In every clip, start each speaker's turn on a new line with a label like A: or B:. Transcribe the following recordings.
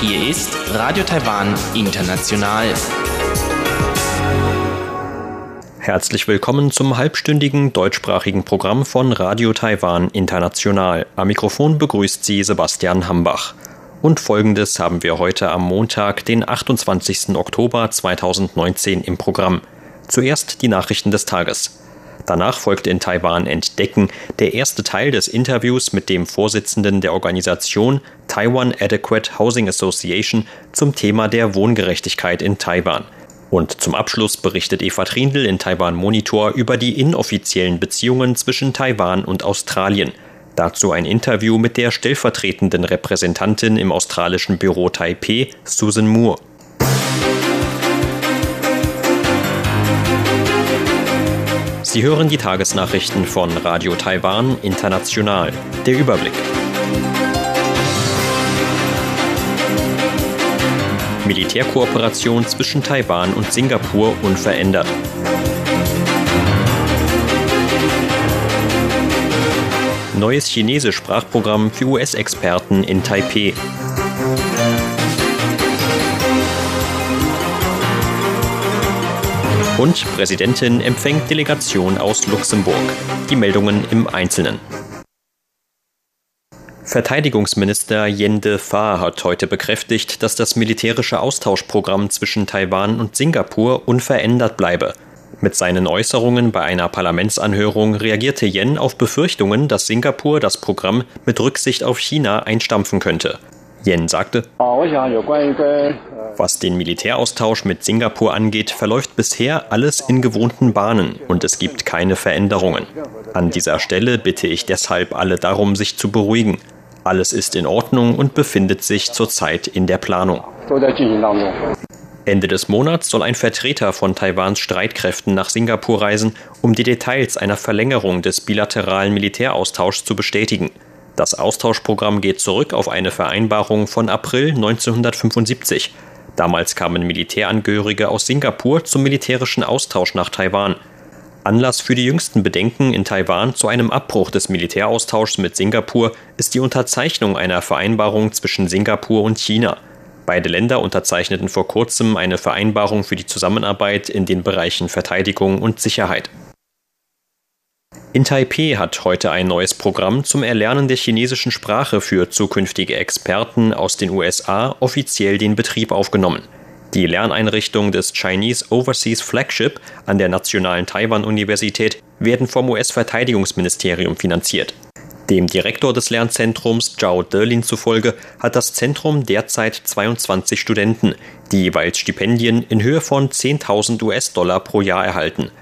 A: Hier ist Radio Taiwan International. Herzlich willkommen zum halbstündigen deutschsprachigen Programm von Radio Taiwan International. Am Mikrofon begrüßt Sie Sebastian Hambach. Und folgendes haben wir heute am Montag, den 28. Oktober 2019 im Programm. Zuerst die Nachrichten des Tages. Danach folgte in Taiwan Entdecken, der erste Teil des Interviews mit dem Vorsitzenden der Organisation Taiwan Adequate Housing Association zum Thema der Wohngerechtigkeit in Taiwan. Und zum Abschluss berichtet Eva Trindl in Taiwan Monitor über die inoffiziellen Beziehungen zwischen Taiwan und Australien – Dazu ein Interview mit der stellvertretenden Repräsentantin im australischen Büro Taipeh, Susan Moore. Sie hören die Tagesnachrichten von Radio Taiwan International. Der Überblick. Militärkooperation zwischen Taiwan und Singapur unverändert. Neues Chinesisch-Sprachprogramm für US-Experten in Taipeh. Und Präsidentin empfängt Delegation aus Luxemburg. Die Meldungen im Einzelnen. Verteidigungsminister Yende Fa hat heute bekräftigt, dass das militärische Austauschprogramm zwischen Taiwan und Singapur unverändert bleibe. Mit seinen Äußerungen bei einer Parlamentsanhörung reagierte Yen auf Befürchtungen, dass Singapur das Programm mit Rücksicht auf China einstampfen könnte. Yen sagte, was den Militäraustausch mit Singapur angeht, verläuft bisher alles in gewohnten Bahnen und es gibt keine Veränderungen. An dieser Stelle bitte ich deshalb alle darum, sich zu beruhigen. Alles ist in Ordnung und befindet sich zurzeit in der Planung. Ende des Monats soll ein Vertreter von Taiwans Streitkräften nach Singapur reisen, um die Details einer Verlängerung des bilateralen Militäraustauschs zu bestätigen. Das Austauschprogramm geht zurück auf eine Vereinbarung von April 1975. Damals kamen Militärangehörige aus Singapur zum militärischen Austausch nach Taiwan. Anlass für die jüngsten Bedenken in Taiwan zu einem Abbruch des Militäraustauschs mit Singapur ist die Unterzeichnung einer Vereinbarung zwischen Singapur und China. Beide Länder unterzeichneten vor kurzem eine Vereinbarung für die Zusammenarbeit in den Bereichen Verteidigung und Sicherheit. In Taipeh hat heute ein neues Programm zum Erlernen der chinesischen Sprache für zukünftige Experten aus den USA offiziell den Betrieb aufgenommen. Die Lerneinrichtung des Chinese Overseas Flagship an der Nationalen Taiwan-Universität werden vom US-Verteidigungsministerium finanziert. Dem Direktor des Lernzentrums Zhao Derlin zufolge hat das Zentrum derzeit 22 Studenten, die jeweils Stipendien in Höhe von 10.000 US-Dollar pro Jahr erhalten.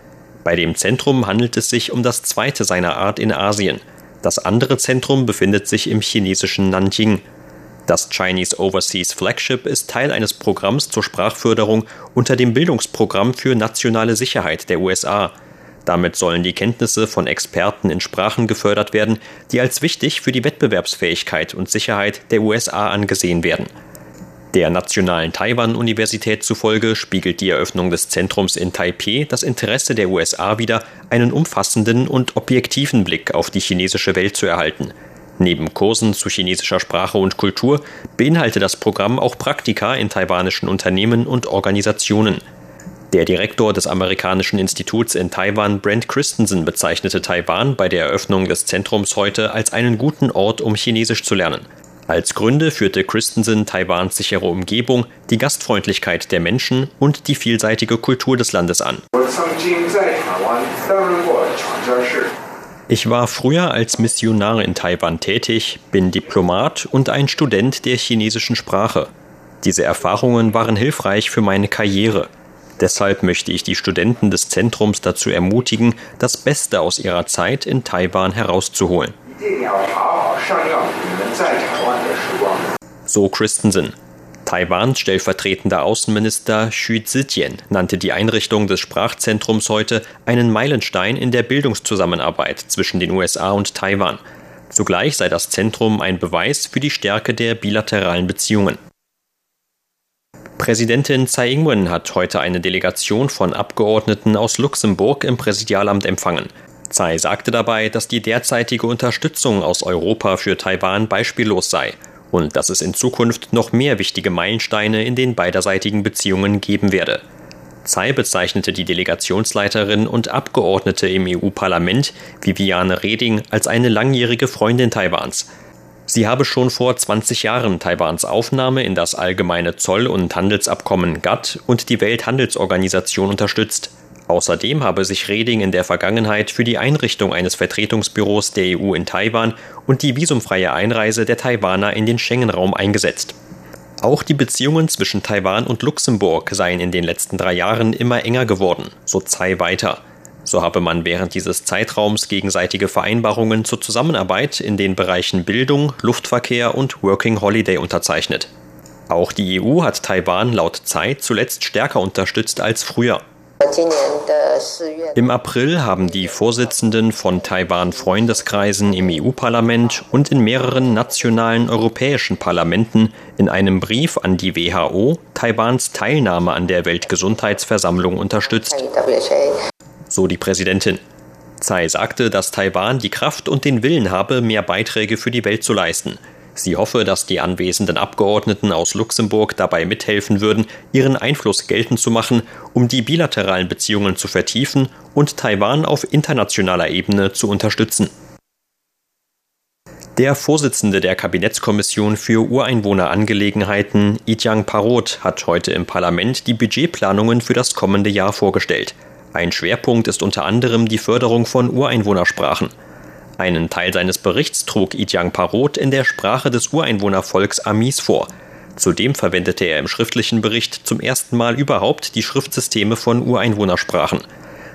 A: Bei dem Zentrum handelt es sich um das zweite seiner Art in Asien. Das andere Zentrum befindet sich im chinesischen Nanjing. Das Chinese Overseas Flagship ist Teil eines Programms zur Sprachförderung unter dem Bildungsprogramm für nationale Sicherheit der USA. Damit sollen die Kenntnisse von Experten in Sprachen gefördert werden, die als wichtig für die Wettbewerbsfähigkeit und Sicherheit der USA angesehen werden. Der Nationalen Taiwan-Universität zufolge spiegelt die Eröffnung des Zentrums in Taipeh das Interesse der USA wider, einen umfassenden und objektiven Blick auf die chinesische Welt zu erhalten. Neben Kursen zu chinesischer Sprache und Kultur beinhaltet das Programm auch Praktika in taiwanischen Unternehmen und Organisationen. Der Direktor des amerikanischen Instituts in Taiwan, Brent Christensen, bezeichnete Taiwan bei der Eröffnung des Zentrums heute als einen guten Ort, um Chinesisch zu lernen. Als Gründe führte Christensen Taiwans sichere Umgebung, die Gastfreundlichkeit der Menschen und die vielseitige Kultur des Landes an. Ich war früher als Missionar in Taiwan tätig, bin Diplomat und ein Student der chinesischen Sprache. Diese Erfahrungen waren hilfreich für meine Karriere. Deshalb möchte ich die Studenten des Zentrums dazu ermutigen, das Beste aus ihrer Zeit in Taiwan herauszuholen. So Christensen. Taiwans stellvertretender Außenminister Xu Zijian nannte die Einrichtung des Sprachzentrums heute einen Meilenstein in der Bildungszusammenarbeit zwischen den USA und Taiwan. Zugleich sei das Zentrum ein Beweis für die Stärke der bilateralen Beziehungen. Präsidentin Tsai Ing-wen hat heute eine Delegation von Abgeordneten aus Luxemburg im Präsidialamt empfangen. Tsai sagte dabei, dass die derzeitige Unterstützung aus Europa für Taiwan beispiellos sei und dass es in Zukunft noch mehr wichtige Meilensteine in den beiderseitigen Beziehungen geben werde. Tsai bezeichnete die Delegationsleiterin und Abgeordnete im EU-Parlament, Viviane Reding, als eine langjährige Freundin Taiwans. Sie habe schon vor 20 Jahren Taiwans Aufnahme in das allgemeine Zoll- und Handelsabkommen GATT und die Welthandelsorganisation unterstützt. Außerdem habe sich Reding in der Vergangenheit für die Einrichtung eines Vertretungsbüros der EU in Taiwan und die visumfreie Einreise der Taiwaner in den Schengen-Raum eingesetzt. Auch die Beziehungen zwischen Taiwan und Luxemburg seien in den letzten drei Jahren immer enger geworden, so Tsai weiter. So habe man während dieses Zeitraums gegenseitige Vereinbarungen zur Zusammenarbeit in den Bereichen Bildung, Luftverkehr und Working Holiday unterzeichnet. Auch die EU hat Taiwan laut Tsai zuletzt stärker unterstützt als früher. Im April haben die Vorsitzenden von Taiwan-Freundeskreisen im EU-Parlament und in mehreren nationalen europäischen Parlamenten in einem Brief an die WHO Taiwans Teilnahme an der Weltgesundheitsversammlung unterstützt. So die Präsidentin. Tsai sagte, dass Taiwan die Kraft und den Willen habe, mehr Beiträge für die Welt zu leisten. Sie hoffe, dass die anwesenden Abgeordneten aus Luxemburg dabei mithelfen würden, ihren Einfluss geltend zu machen, um die bilateralen Beziehungen zu vertiefen und Taiwan auf internationaler Ebene zu unterstützen. Der Vorsitzende der Kabinettskommission für Ureinwohnerangelegenheiten, Ijang Parot, hat heute im Parlament die Budgetplanungen für das kommende Jahr vorgestellt. Ein Schwerpunkt ist unter anderem die Förderung von Ureinwohnersprachen. Einen Teil seines Berichts trug Ijang Parot in der Sprache des Ureinwohnervolks Amis vor. Zudem verwendete er im schriftlichen Bericht zum ersten Mal überhaupt die Schriftsysteme von Ureinwohnersprachen.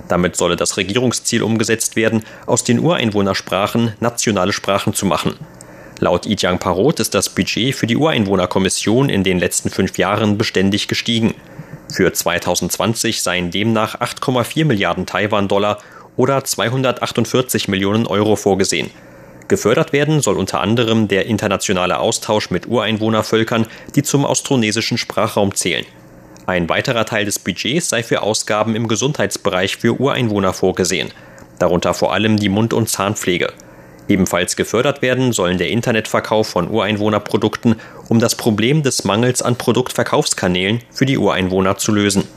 A: Damit solle das Regierungsziel umgesetzt werden, aus den Ureinwohnersprachen nationale Sprachen zu machen. Laut Ijang Parot ist das Budget für die Ureinwohnerkommission in den letzten fünf Jahren beständig gestiegen. Für 2020 seien demnach 8,4 Milliarden Taiwan-Dollar oder 248 Millionen Euro vorgesehen. Gefördert werden soll unter anderem der internationale Austausch mit Ureinwohnervölkern, die zum austronesischen Sprachraum zählen. Ein weiterer Teil des Budgets sei für Ausgaben im Gesundheitsbereich für Ureinwohner vorgesehen, darunter vor allem die Mund- und Zahnpflege. Ebenfalls gefördert werden sollen der Internetverkauf von Ureinwohnerprodukten, um das Problem des Mangels an Produktverkaufskanälen für die Ureinwohner zu lösen.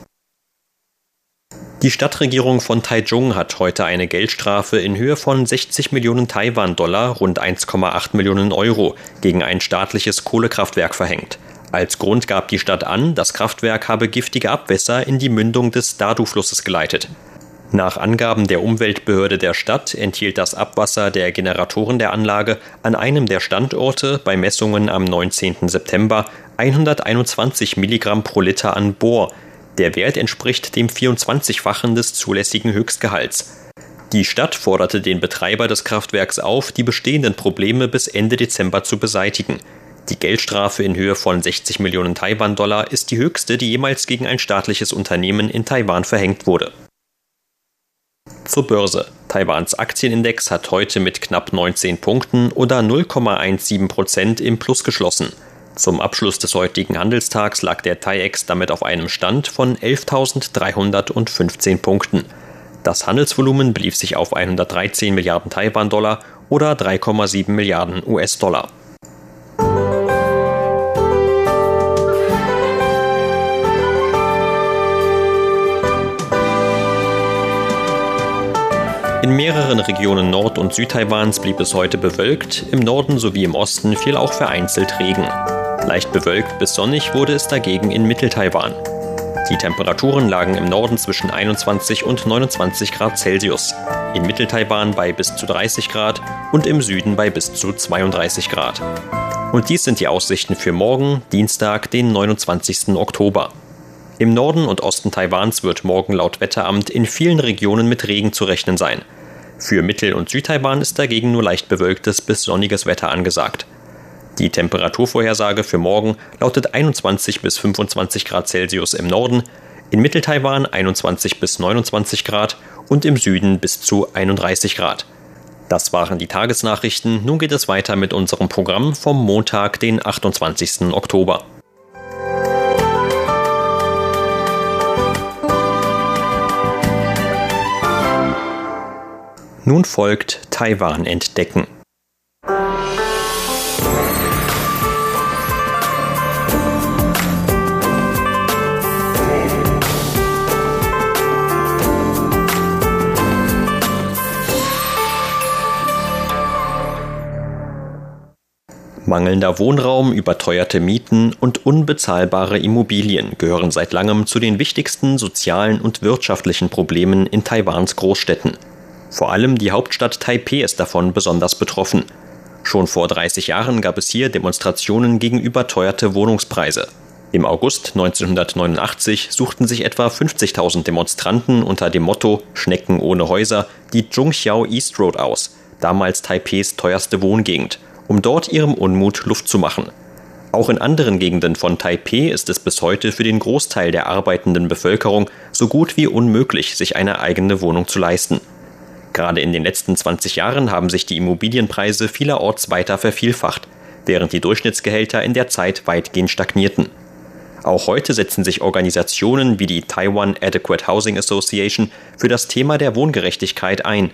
A: Die Stadtregierung von Taichung hat heute eine Geldstrafe in Höhe von 60 Millionen Taiwan-Dollar, rund 1,8 Millionen Euro, gegen ein staatliches Kohlekraftwerk verhängt. Als Grund gab die Stadt an, das Kraftwerk habe giftige Abwässer in die Mündung des Dadu-Flusses geleitet. Nach Angaben der Umweltbehörde der Stadt enthielt das Abwasser der Generatoren der Anlage an einem der Standorte bei Messungen am 19. September 121 Milligramm pro Liter an Bohr, der Wert entspricht dem 24-fachen des zulässigen Höchstgehalts. Die Stadt forderte den Betreiber des Kraftwerks auf, die bestehenden Probleme bis Ende Dezember zu beseitigen. Die Geldstrafe in Höhe von 60 Millionen Taiwan-Dollar ist die höchste, die jemals gegen ein staatliches Unternehmen in Taiwan verhängt wurde. Zur Börse. Taiwans Aktienindex hat heute mit knapp 19 Punkten oder 0,17 Prozent im Plus geschlossen. Zum Abschluss des heutigen Handelstags lag der TAIEX damit auf einem Stand von 11.315 Punkten. Das Handelsvolumen belief sich auf 113 Milliarden Taiwan-Dollar oder 3,7 Milliarden US-Dollar. In mehreren Regionen Nord- und Südtaiwans blieb es heute bewölkt, im Norden sowie im Osten fiel auch vereinzelt Regen. Leicht bewölkt bis sonnig wurde es dagegen in Mitteltaiwan. Die Temperaturen lagen im Norden zwischen 21 und 29 Grad Celsius, in Mitteltaiwan bei bis zu 30 Grad und im Süden bei bis zu 32 Grad. Und dies sind die Aussichten für morgen, Dienstag, den 29. Oktober. Im Norden und Osten Taiwans wird morgen laut Wetteramt in vielen Regionen mit Regen zu rechnen sein. Für Mittel- und Südtaiwan ist dagegen nur leicht bewölktes bis sonniges Wetter angesagt. Die Temperaturvorhersage für morgen lautet 21 bis 25 Grad Celsius im Norden, in Mitteltaiwan 21 bis 29 Grad und im Süden bis zu 31 Grad. Das waren die Tagesnachrichten. Nun geht es weiter mit unserem Programm vom Montag, den 28. Oktober. Nun folgt Taiwan entdecken. Mangelnder Wohnraum, überteuerte Mieten und unbezahlbare Immobilien gehören seit langem zu den wichtigsten sozialen und wirtschaftlichen Problemen in Taiwans Großstädten. Vor allem die Hauptstadt Taipeh ist davon besonders betroffen. Schon vor 30 Jahren gab es hier Demonstrationen gegen überteuerte Wohnungspreise. Im August 1989 suchten sich etwa 50.000 Demonstranten unter dem Motto Schnecken ohne Häuser die Zhongxiao East Road aus, damals Taipehs teuerste Wohngegend um dort ihrem Unmut Luft zu machen. Auch in anderen Gegenden von Taipeh ist es bis heute für den Großteil der arbeitenden Bevölkerung so gut wie unmöglich, sich eine eigene Wohnung zu leisten. Gerade in den letzten 20 Jahren haben sich die Immobilienpreise vielerorts weiter vervielfacht, während die Durchschnittsgehälter in der Zeit weitgehend stagnierten. Auch heute setzen sich Organisationen wie die Taiwan Adequate Housing Association für das Thema der Wohngerechtigkeit ein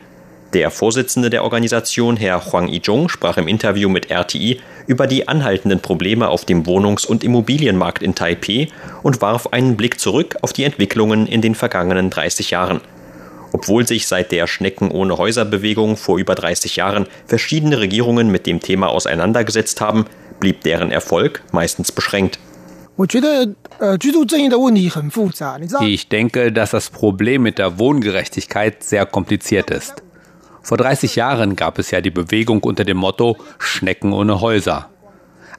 A: der Vorsitzende der Organisation, Herr Huang Yizhong, sprach im Interview mit RTI über die anhaltenden Probleme auf dem Wohnungs- und Immobilienmarkt in Taipeh und warf einen Blick zurück auf die Entwicklungen in den vergangenen 30 Jahren. Obwohl sich seit der Schnecken ohne Häuser-Bewegung vor über 30 Jahren verschiedene Regierungen mit dem Thema auseinandergesetzt haben, blieb deren Erfolg meistens beschränkt.
B: Ich denke, dass das Problem mit der Wohngerechtigkeit sehr kompliziert ist. Vor 30 Jahren gab es ja die Bewegung unter dem Motto Schnecken ohne Häuser.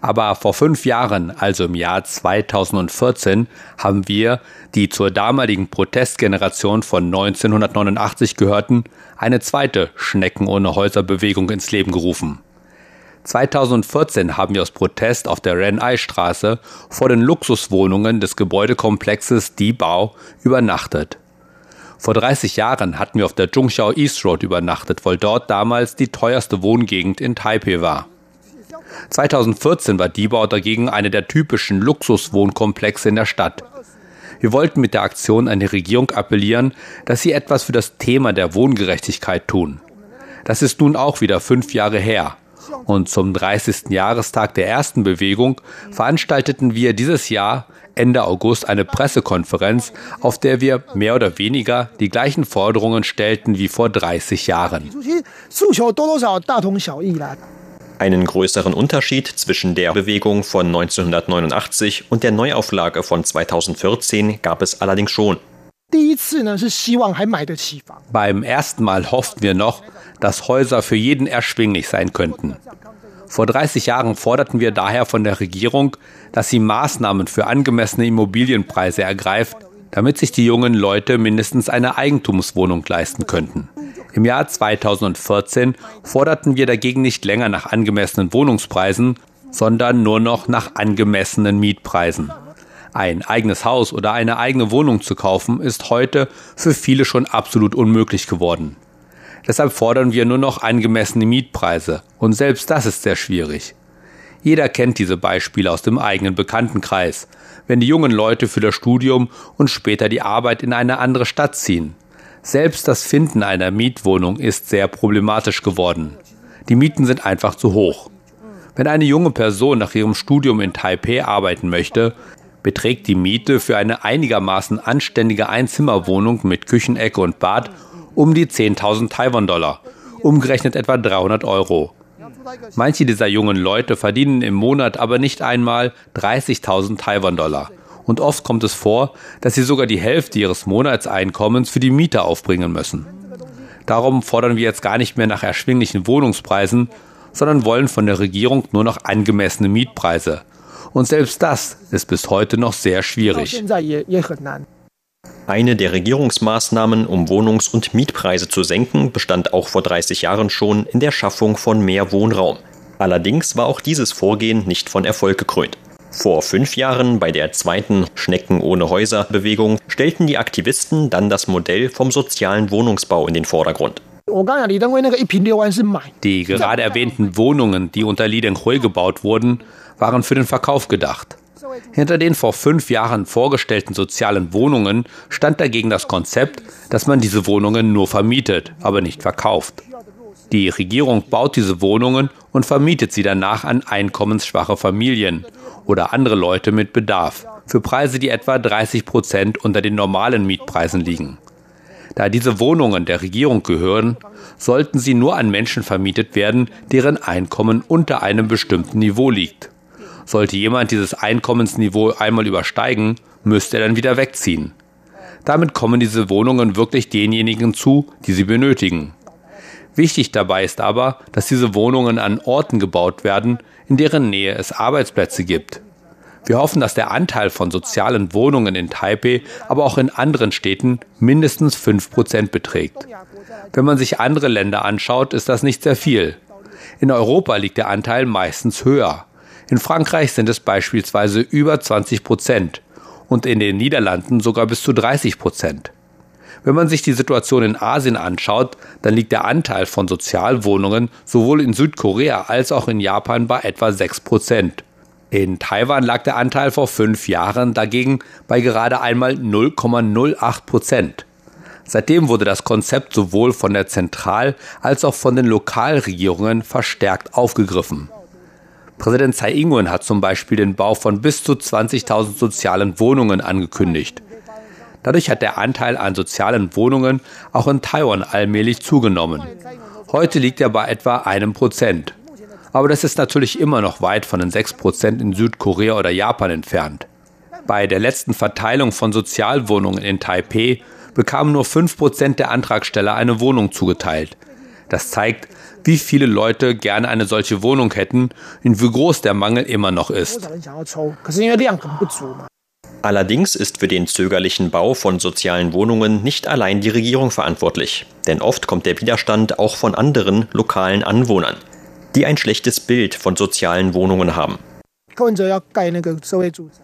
B: Aber vor fünf Jahren, also im Jahr 2014, haben wir, die zur damaligen Protestgeneration von 1989 gehörten, eine zweite Schnecken ohne Häuser Bewegung ins Leben gerufen. 2014 haben wir aus Protest auf der Ren-Ai-Straße vor den Luxuswohnungen des Gebäudekomplexes Die Bau übernachtet. Vor 30 Jahren hatten wir auf der Zhongxiao East Road übernachtet, weil dort damals die teuerste Wohngegend in Taipei war. 2014 war Diebau dagegen eine der typischen Luxuswohnkomplexe in der Stadt. Wir wollten mit der Aktion an die Regierung appellieren, dass sie etwas für das Thema der Wohngerechtigkeit tun. Das ist nun auch wieder fünf Jahre her. Und zum 30. Jahrestag der ersten Bewegung veranstalteten wir dieses Jahr Ende August eine Pressekonferenz, auf der wir mehr oder weniger die gleichen Forderungen stellten wie vor 30 Jahren.
A: Einen größeren Unterschied zwischen der Bewegung von 1989 und der Neuauflage von 2014 gab es allerdings schon.
B: Beim ersten Mal hofften wir noch, dass Häuser für jeden erschwinglich sein könnten. Vor 30 Jahren forderten wir daher von der Regierung, dass sie Maßnahmen für angemessene Immobilienpreise ergreift, damit sich die jungen Leute mindestens eine Eigentumswohnung leisten könnten. Im Jahr 2014 forderten wir dagegen nicht länger nach angemessenen Wohnungspreisen, sondern nur noch nach angemessenen Mietpreisen. Ein eigenes Haus oder eine eigene Wohnung zu kaufen, ist heute für viele schon absolut unmöglich geworden. Deshalb fordern wir nur noch angemessene Mietpreise. Und selbst das ist sehr schwierig. Jeder kennt diese Beispiele aus dem eigenen Bekanntenkreis, wenn die jungen Leute für das Studium und später die Arbeit in eine andere Stadt ziehen. Selbst das Finden einer Mietwohnung ist sehr problematisch geworden. Die Mieten sind einfach zu hoch. Wenn eine junge Person nach ihrem Studium in Taipei arbeiten möchte, beträgt die Miete für eine einigermaßen anständige Einzimmerwohnung mit Küchenecke und Bad um die 10.000 Taiwan-Dollar, umgerechnet etwa 300 Euro. Manche dieser jungen Leute verdienen im Monat aber nicht einmal 30.000 Taiwan-Dollar. Und oft kommt es vor, dass sie sogar die Hälfte ihres Monatseinkommens für die Miete aufbringen müssen. Darum fordern wir jetzt gar nicht mehr nach erschwinglichen Wohnungspreisen, sondern wollen von der Regierung nur noch angemessene Mietpreise. Und selbst das ist bis heute noch sehr schwierig.
A: Eine der Regierungsmaßnahmen, um Wohnungs- und Mietpreise zu senken, bestand auch vor 30 Jahren schon in der Schaffung von mehr Wohnraum. Allerdings war auch dieses Vorgehen nicht von Erfolg gekrönt. Vor fünf Jahren bei der zweiten Schnecken ohne Häuser Bewegung stellten die Aktivisten dann das Modell vom sozialen Wohnungsbau in den Vordergrund.
B: Die gerade erwähnten Wohnungen, die unter Li Denghui gebaut wurden, waren für den Verkauf gedacht. Hinter den vor fünf Jahren vorgestellten sozialen Wohnungen stand dagegen das Konzept, dass man diese Wohnungen nur vermietet, aber nicht verkauft. Die Regierung baut diese Wohnungen und vermietet sie danach an einkommensschwache Familien oder andere Leute mit Bedarf für Preise, die etwa 30 Prozent unter den normalen Mietpreisen liegen. Da diese Wohnungen der Regierung gehören, sollten sie nur an Menschen vermietet werden, deren Einkommen unter einem bestimmten Niveau liegt. Sollte jemand dieses Einkommensniveau einmal übersteigen, müsste er dann wieder wegziehen. Damit kommen diese Wohnungen wirklich denjenigen zu, die sie benötigen. Wichtig dabei ist aber, dass diese Wohnungen an Orten gebaut werden, in deren Nähe es Arbeitsplätze gibt. Wir hoffen, dass der Anteil von sozialen Wohnungen in Taipei, aber auch in anderen Städten mindestens 5% beträgt. Wenn man sich andere Länder anschaut, ist das nicht sehr viel. In Europa liegt der Anteil meistens höher. In Frankreich sind es beispielsweise über 20 Prozent und in den Niederlanden sogar bis zu 30 Prozent. Wenn man sich die Situation in Asien anschaut, dann liegt der Anteil von Sozialwohnungen sowohl in Südkorea als auch in Japan bei etwa 6 Prozent. In Taiwan lag der Anteil vor fünf Jahren dagegen bei gerade einmal 0,08 Prozent. Seitdem wurde das Konzept sowohl von der Zentral- als auch von den Lokalregierungen verstärkt aufgegriffen. Präsident Tsai Ing-wen hat zum Beispiel den Bau von bis zu 20.000 sozialen Wohnungen angekündigt. Dadurch hat der Anteil an sozialen Wohnungen auch in Taiwan allmählich zugenommen. Heute liegt er bei etwa einem Prozent. Aber das ist natürlich immer noch weit von den 6 Prozent in Südkorea oder Japan entfernt. Bei der letzten Verteilung von Sozialwohnungen in Taipeh bekamen nur 5 Prozent der Antragsteller eine Wohnung zugeteilt. Das zeigt, wie viele Leute gerne eine solche Wohnung hätten und wie groß der Mangel immer noch ist.
A: Allerdings ist für den zögerlichen Bau von sozialen Wohnungen nicht allein die Regierung verantwortlich, denn oft kommt der Widerstand auch von anderen lokalen Anwohnern, die ein schlechtes Bild von sozialen Wohnungen haben.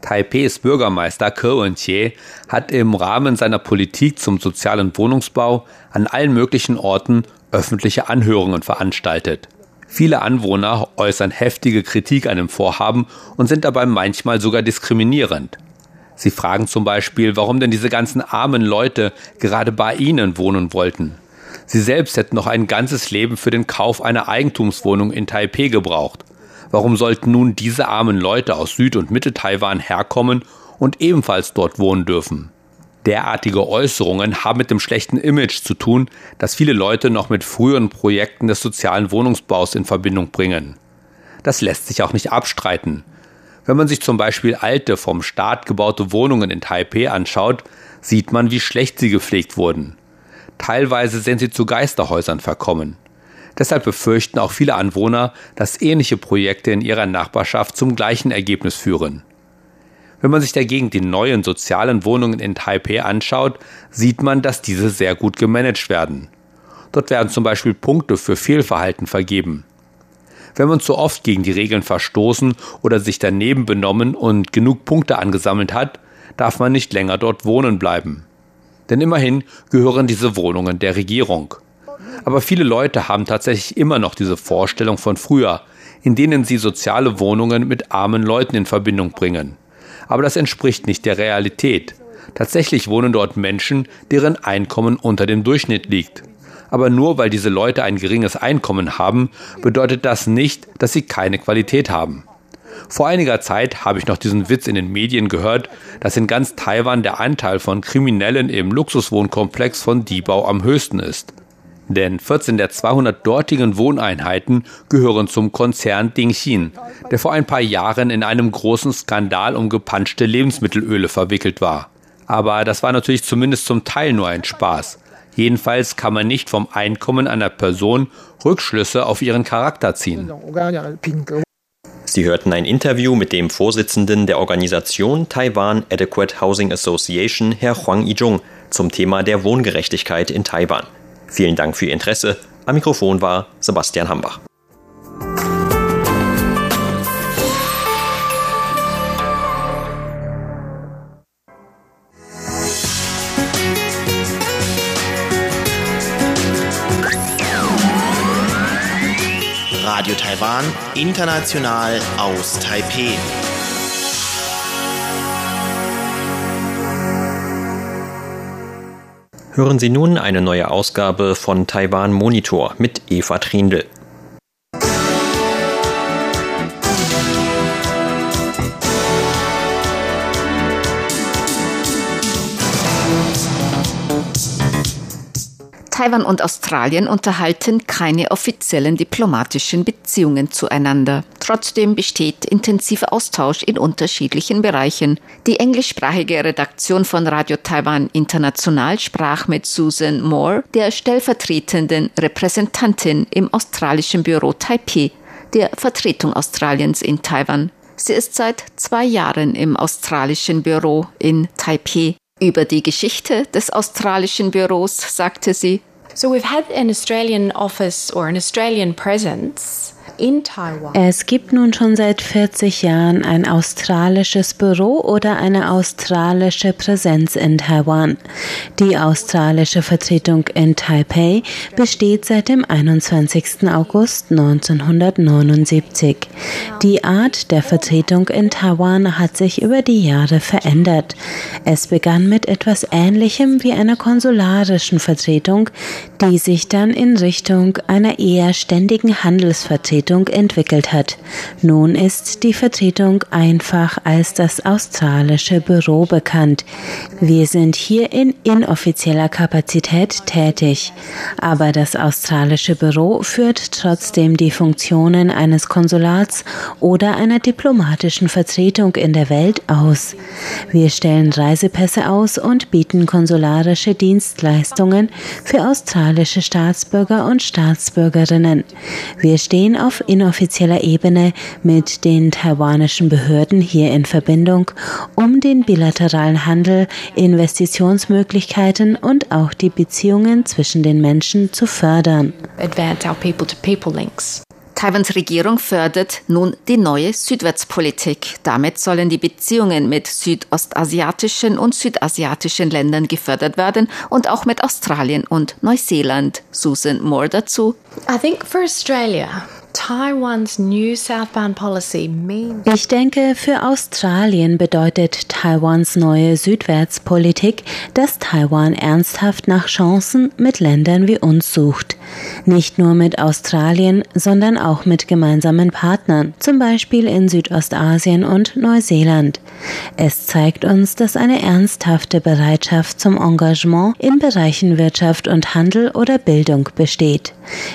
B: Taipehs Bürgermeister Ke Wen-chie hat im Rahmen seiner Politik zum sozialen Wohnungsbau an allen möglichen Orten öffentliche Anhörungen veranstaltet. Viele Anwohner äußern heftige Kritik an dem Vorhaben und sind dabei manchmal sogar diskriminierend. Sie fragen zum Beispiel, warum denn diese ganzen armen Leute gerade bei ihnen wohnen wollten. Sie selbst hätten noch ein ganzes Leben für den Kauf einer Eigentumswohnung in Taipeh gebraucht. Warum sollten nun diese armen Leute aus Süd- und Mitte-Taiwan herkommen und ebenfalls dort wohnen dürfen? Derartige Äußerungen haben mit dem schlechten Image zu tun, das viele Leute noch mit früheren Projekten des sozialen Wohnungsbaus in Verbindung bringen. Das lässt sich auch nicht abstreiten. Wenn man sich zum Beispiel alte, vom Staat gebaute Wohnungen in Taipeh anschaut, sieht man, wie schlecht sie gepflegt wurden. Teilweise sind sie zu Geisterhäusern verkommen. Deshalb befürchten auch viele Anwohner, dass ähnliche Projekte in ihrer Nachbarschaft zum gleichen Ergebnis führen. Wenn man sich dagegen die neuen sozialen Wohnungen in Taipeh anschaut, sieht man, dass diese sehr gut gemanagt werden. Dort werden zum Beispiel Punkte für Fehlverhalten vergeben. Wenn man zu oft gegen die Regeln verstoßen oder sich daneben benommen und genug Punkte angesammelt hat, darf man nicht länger dort wohnen bleiben. Denn immerhin gehören diese Wohnungen der Regierung. Aber viele Leute haben tatsächlich immer noch diese Vorstellung von früher, in denen sie soziale Wohnungen mit armen Leuten in Verbindung bringen. Aber das entspricht nicht der Realität. Tatsächlich wohnen dort Menschen, deren Einkommen unter dem Durchschnitt liegt. Aber nur weil diese Leute ein geringes Einkommen haben, bedeutet das nicht, dass sie keine Qualität haben. Vor einiger Zeit habe ich noch diesen Witz in den Medien gehört, dass in ganz Taiwan der Anteil von Kriminellen im Luxuswohnkomplex von Dibau am höchsten ist. Denn 14 der 200 dortigen Wohneinheiten gehören zum Konzern Dingxin, der vor ein paar Jahren in einem großen Skandal um gepanschte Lebensmittelöle verwickelt war. Aber das war natürlich zumindest zum Teil nur ein Spaß. Jedenfalls kann man nicht vom Einkommen einer Person Rückschlüsse auf ihren Charakter ziehen.
A: Sie hörten ein Interview mit dem Vorsitzenden der Organisation Taiwan Adequate Housing Association, Herr Huang Yizhong, zum Thema der Wohngerechtigkeit in Taiwan. Vielen Dank für Ihr Interesse. Am Mikrofon war Sebastian Hambach.
C: Radio Taiwan, international aus Taipeh.
A: Hören Sie nun eine neue Ausgabe von Taiwan Monitor mit Eva Trindl.
C: Taiwan und Australien unterhalten keine offiziellen diplomatischen Beziehungen zueinander. Trotzdem besteht intensiver Austausch in unterschiedlichen Bereichen. Die englischsprachige Redaktion von Radio Taiwan International sprach mit Susan Moore, der stellvertretenden Repräsentantin im australischen Büro Taipei, der Vertretung Australiens in Taiwan. Sie ist seit zwei Jahren im australischen Büro in Taipei. Über die Geschichte des australischen Büros sagte sie,
D: So we've had an Australian office or an Australian presence
E: Es gibt nun schon seit 40 Jahren ein australisches Büro oder eine australische Präsenz in Taiwan. Die australische Vertretung in Taipei besteht seit dem 21. August 1979. Die Art der Vertretung in Taiwan hat sich über die Jahre verändert. Es begann mit etwas Ähnlichem wie einer konsularischen Vertretung, die sich dann in Richtung einer eher ständigen Handelsvertretung Vertretung entwickelt hat. Nun ist die Vertretung einfach als das australische Büro bekannt. Wir sind hier in inoffizieller Kapazität tätig, aber das australische Büro führt trotzdem die Funktionen eines Konsulats oder einer diplomatischen Vertretung in der Welt aus. Wir stellen Reisepässe aus und bieten konsularische Dienstleistungen für australische Staatsbürger und Staatsbürgerinnen. Wir stehen auf inoffizieller Ebene mit den taiwanischen Behörden hier in Verbindung, um den bilateralen Handel, Investitionsmöglichkeiten und auch die Beziehungen zwischen den Menschen zu fördern.
C: Advance our people to people links. Taiwans Regierung fördert nun die neue Südwärtspolitik. Damit sollen die Beziehungen mit südostasiatischen und südasiatischen Ländern gefördert werden und auch mit Australien und Neuseeland. Susan Moore dazu.
D: I think for Australia
E: ich denke, für Australien bedeutet Taiwans neue Südwärtspolitik, dass Taiwan ernsthaft nach Chancen mit Ländern wie uns sucht. Nicht nur mit Australien, sondern auch mit gemeinsamen Partnern, zum Beispiel in Südostasien und Neuseeland. Es zeigt uns, dass eine ernsthafte Bereitschaft zum Engagement in Bereichen Wirtschaft und Handel oder Bildung besteht.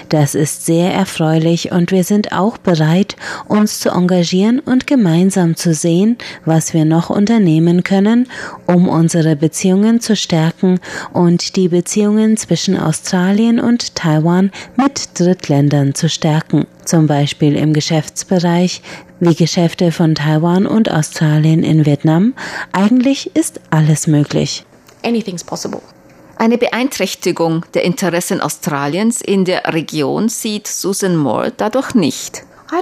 E: Das ist sehr erfreulich und wir sind auch bereit, uns zu engagieren und gemeinsam zu sehen, was wir noch unternehmen können, um unsere Beziehungen zu stärken und die Beziehungen zwischen Australien und Taiwan mit Drittländern zu stärken, zum Beispiel im Geschäftsbereich wie Geschäfte von Taiwan und Australien in Vietnam. Eigentlich ist alles möglich.
D: Anything's possible.
C: Eine Beeinträchtigung der Interessen Australiens in der Region sieht Susan Moore dadurch nicht.
D: Uh,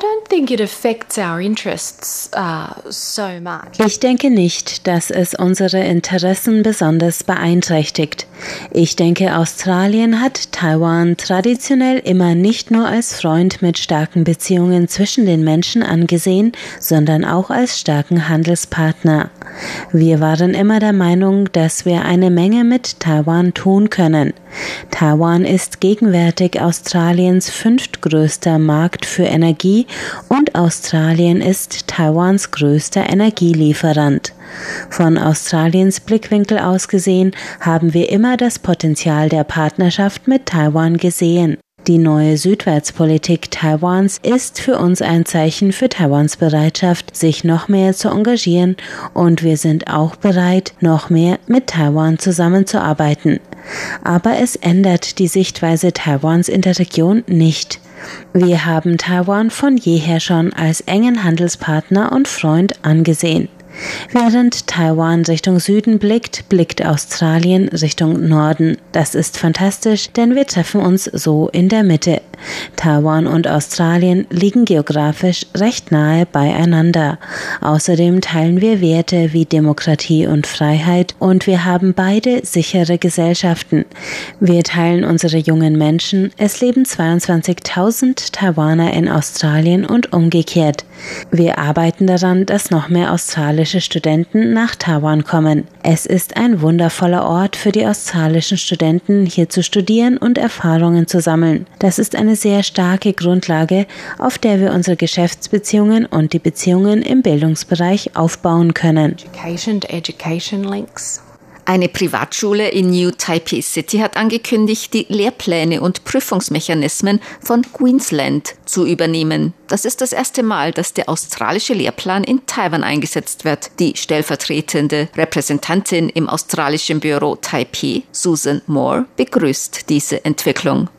E: ich denke nicht, dass es unsere Interessen besonders beeinträchtigt. Ich denke, Australien hat Taiwan traditionell immer nicht nur als Freund mit starken Beziehungen zwischen den Menschen angesehen, sondern auch als starken Handelspartner. Wir waren immer der Meinung, dass wir eine Menge mit Taiwan tun können. Taiwan ist gegenwärtig Australiens fünftgrößter Markt für Energie und Australien ist Taiwans größter Energielieferant. Von Australiens Blickwinkel aus gesehen haben wir immer das Potenzial der Partnerschaft mit Taiwan gesehen. Die neue Südwärtspolitik Taiwans ist für uns ein Zeichen für Taiwans Bereitschaft, sich noch mehr zu engagieren und wir sind auch bereit, noch mehr mit Taiwan zusammenzuarbeiten. Aber es ändert die Sichtweise Taiwans in der Region nicht. Wir haben Taiwan von jeher schon als engen Handelspartner und Freund angesehen. Während Taiwan Richtung Süden blickt, blickt Australien Richtung Norden. Das ist fantastisch, denn wir treffen uns so in der Mitte. Taiwan und Australien liegen geografisch recht nahe beieinander. Außerdem teilen wir Werte wie Demokratie und Freiheit und wir haben beide sichere Gesellschaften. Wir teilen unsere jungen Menschen. Es leben 22.000 Taiwaner in Australien und umgekehrt. Wir arbeiten daran, dass noch mehr australische Studenten nach Taiwan kommen. Es ist ein wundervoller Ort für die australischen Studenten, hier zu studieren und Erfahrungen zu sammeln. Das ist eine sehr starke Grundlage, auf der wir unsere Geschäftsbeziehungen und die Beziehungen im Bildungsbereich aufbauen können.
D: Education to education links.
C: Eine Privatschule in New Taipei City hat angekündigt, die Lehrpläne und Prüfungsmechanismen von Queensland zu übernehmen. Das ist das erste Mal, dass der australische Lehrplan in Taiwan eingesetzt wird. Die stellvertretende Repräsentantin im australischen Büro Taipei, Susan Moore, begrüßt diese Entwicklung.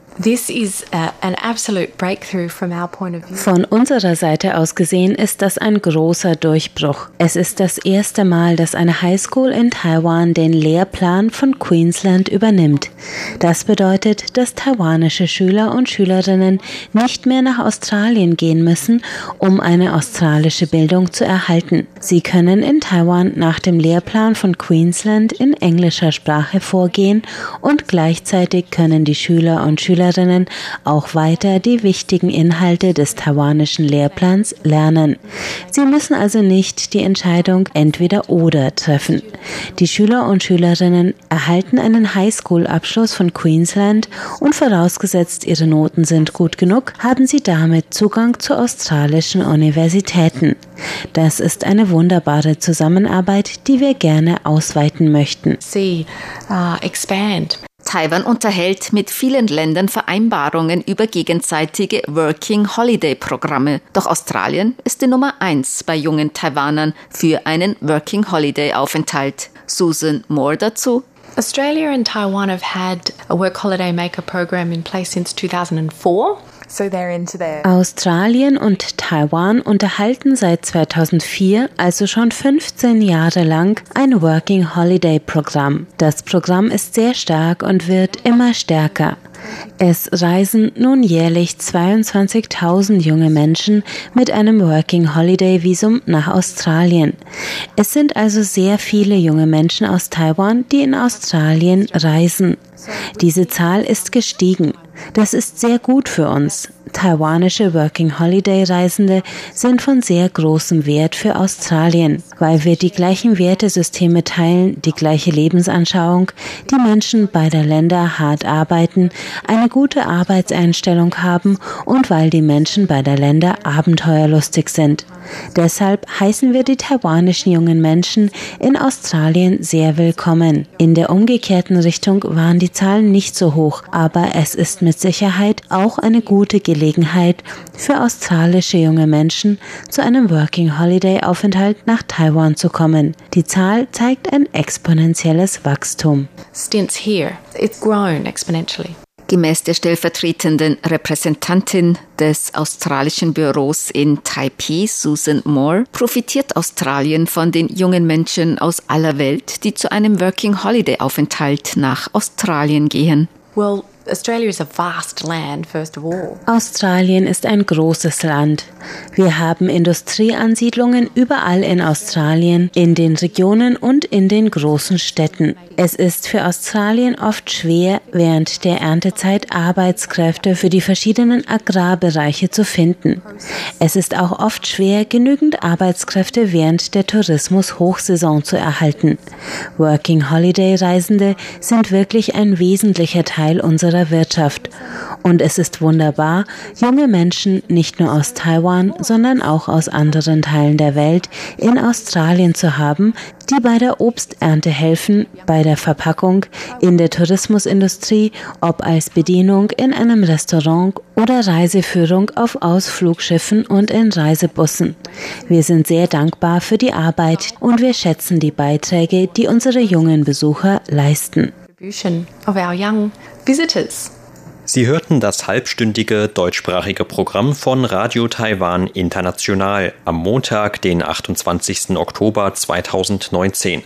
E: Von unserer Seite aus gesehen ist das ein großer Durchbruch. Es ist das erste Mal, dass eine Highschool in Taiwan den Lehrplan von Queensland übernimmt. Das bedeutet, dass taiwanische Schüler und Schülerinnen nicht mehr nach Australien gehen müssen, um eine australische Bildung zu erhalten. Sie können in Taiwan nach dem Lehrplan von Queensland in englischer Sprache vorgehen und gleichzeitig können die Schüler und Schülerinnen auch weiter die wichtigen Inhalte des taiwanischen Lehrplans lernen. Sie müssen also nicht die Entscheidung entweder oder treffen. Die Schüler und Schülerinnen erhalten einen Highschool-Abschluss von Queensland und vorausgesetzt ihre Noten sind gut genug, haben sie damit Zugang zu australischen Universitäten. Das ist eine wunderbare Zusammenarbeit, die wir gerne ausweiten möchten.
D: See, uh, expand.
C: Taiwan unterhält mit vielen Ländern Vereinbarungen über gegenseitige Working Holiday Programme. Doch Australien ist die Nummer eins bei jungen Taiwanern für einen Working Holiday Aufenthalt. Susan Moore dazu.
D: Australia and Taiwan have had a work holiday maker program in place since 2004.
E: Australien und Taiwan unterhalten seit 2004, also schon 15 Jahre lang, ein Working Holiday Programm. Das Programm ist sehr stark und wird immer stärker. Es reisen nun jährlich 22.000 junge Menschen mit einem Working Holiday Visum nach Australien. Es sind also sehr viele junge Menschen aus Taiwan, die in Australien reisen. Diese Zahl ist gestiegen. Das ist sehr gut für uns. Taiwanische Working Holiday Reisende sind von sehr großem Wert für Australien, weil wir die gleichen Wertesysteme teilen, die gleiche Lebensanschauung, die Menschen beider Länder hart arbeiten, eine gute Arbeitseinstellung haben und weil die Menschen beider Länder abenteuerlustig sind. Deshalb heißen wir die taiwanischen jungen Menschen in Australien sehr willkommen. In der umgekehrten Richtung waren die Zahlen nicht so hoch, aber es ist mit Sicherheit auch eine gute Gelegenheit für australische junge Menschen zu einem Working Holiday Aufenthalt nach Taiwan zu kommen. Die Zahl zeigt ein exponentielles Wachstum.
D: Stints here, it's grown exponentially.
C: Gemäß der stellvertretenden Repräsentantin des australischen Büros in Taipei, Susan Moore, profitiert Australien von den jungen Menschen aus aller Welt, die zu einem Working Holiday Aufenthalt nach Australien gehen.
D: Well, Australia is a vast land, first of all.
E: Australien ist ein großes Land. Wir haben Industrieansiedlungen überall in Australien, in den Regionen und in den großen Städten. Es ist für Australien oft schwer, während der Erntezeit Arbeitskräfte für die verschiedenen Agrarbereiche zu finden. Es ist auch oft schwer, genügend Arbeitskräfte während der Tourismus-Hochsaison zu erhalten. Working Holiday Reisende sind wirklich ein wesentlicher Teil unserer unserer Wirtschaft. Und es ist wunderbar, junge Menschen nicht nur aus Taiwan, sondern auch aus anderen Teilen der Welt in Australien zu haben, die bei der Obsternte helfen, bei der Verpackung, in der Tourismusindustrie, ob als Bedienung in einem Restaurant oder Reiseführung auf Ausflugschiffen und in Reisebussen. Wir sind sehr dankbar für die Arbeit und wir schätzen die Beiträge, die unsere jungen Besucher leisten.
D: Visitors.
A: Sie hörten das halbstündige deutschsprachige Programm von Radio Taiwan International am Montag, den 28. Oktober 2019.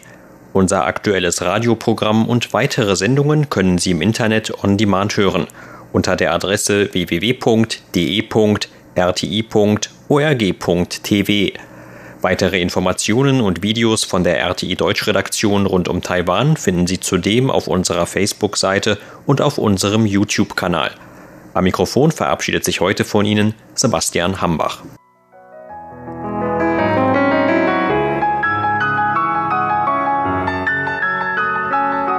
A: Unser aktuelles Radioprogramm und weitere Sendungen können Sie im Internet on demand hören unter der Adresse www.de.rti.org.tv. Weitere Informationen und Videos von der RTI Deutschredaktion rund um Taiwan finden Sie zudem auf unserer Facebook-Seite und auf unserem YouTube-Kanal. Am Mikrofon verabschiedet sich heute von Ihnen Sebastian Hambach.